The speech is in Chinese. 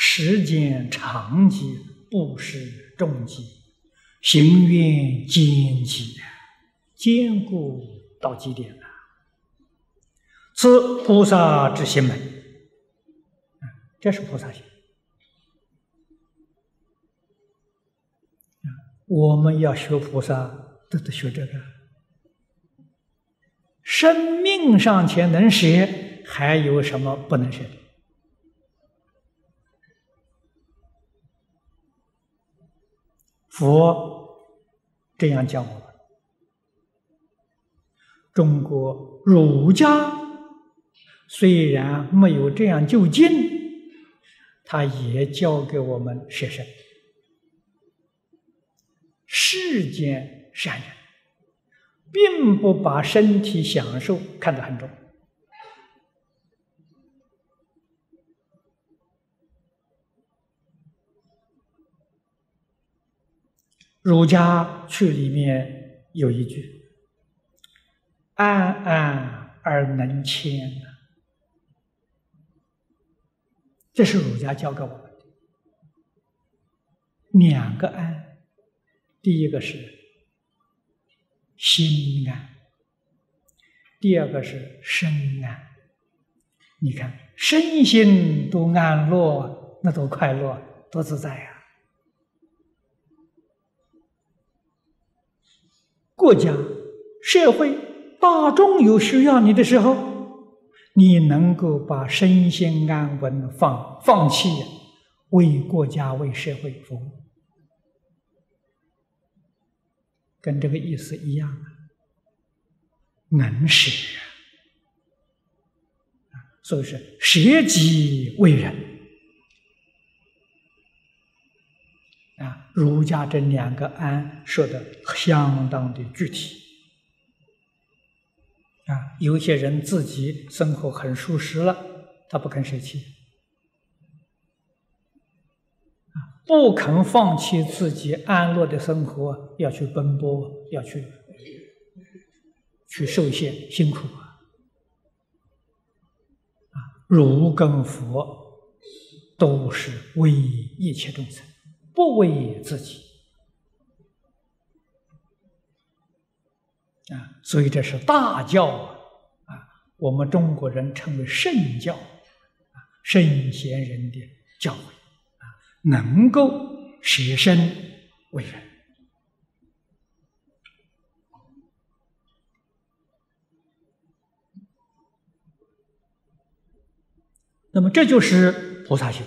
时间长极，不失重极，行愿坚极，坚固到极点了。此菩萨之心门，这是菩萨心。我们要学菩萨，都得学这个。生命尚且能学，还有什么不能学的？佛这样教我们。中国儒家虽然没有这样就近，他也教给我们舍身。世间善人，并不把身体享受看得很重。儒家去里面有一句：“安安而能谦”这是儒家教给我们的两个安。第一个是心安，第二个是身安。你看，身心都安乐，那多快乐，多自在呀！国家、社会、大众有需要你的时候，你能够把身心安稳放放弃，为国家、为社会服务。跟这个意思一样啊，能舍啊，所以是舍己为人啊。儒家这两个安说的相当的具体啊。有些人自己生活很舒适了，他不肯舍弃。不肯放弃自己安乐的生活，要去奔波，要去去受限辛苦啊！啊，儒跟佛都是为一切众生，不为自己啊！所以这是大教啊！啊，我们中国人称为圣教啊，圣贤人的教诲啊。能够舍身为人，那么这就是菩萨心。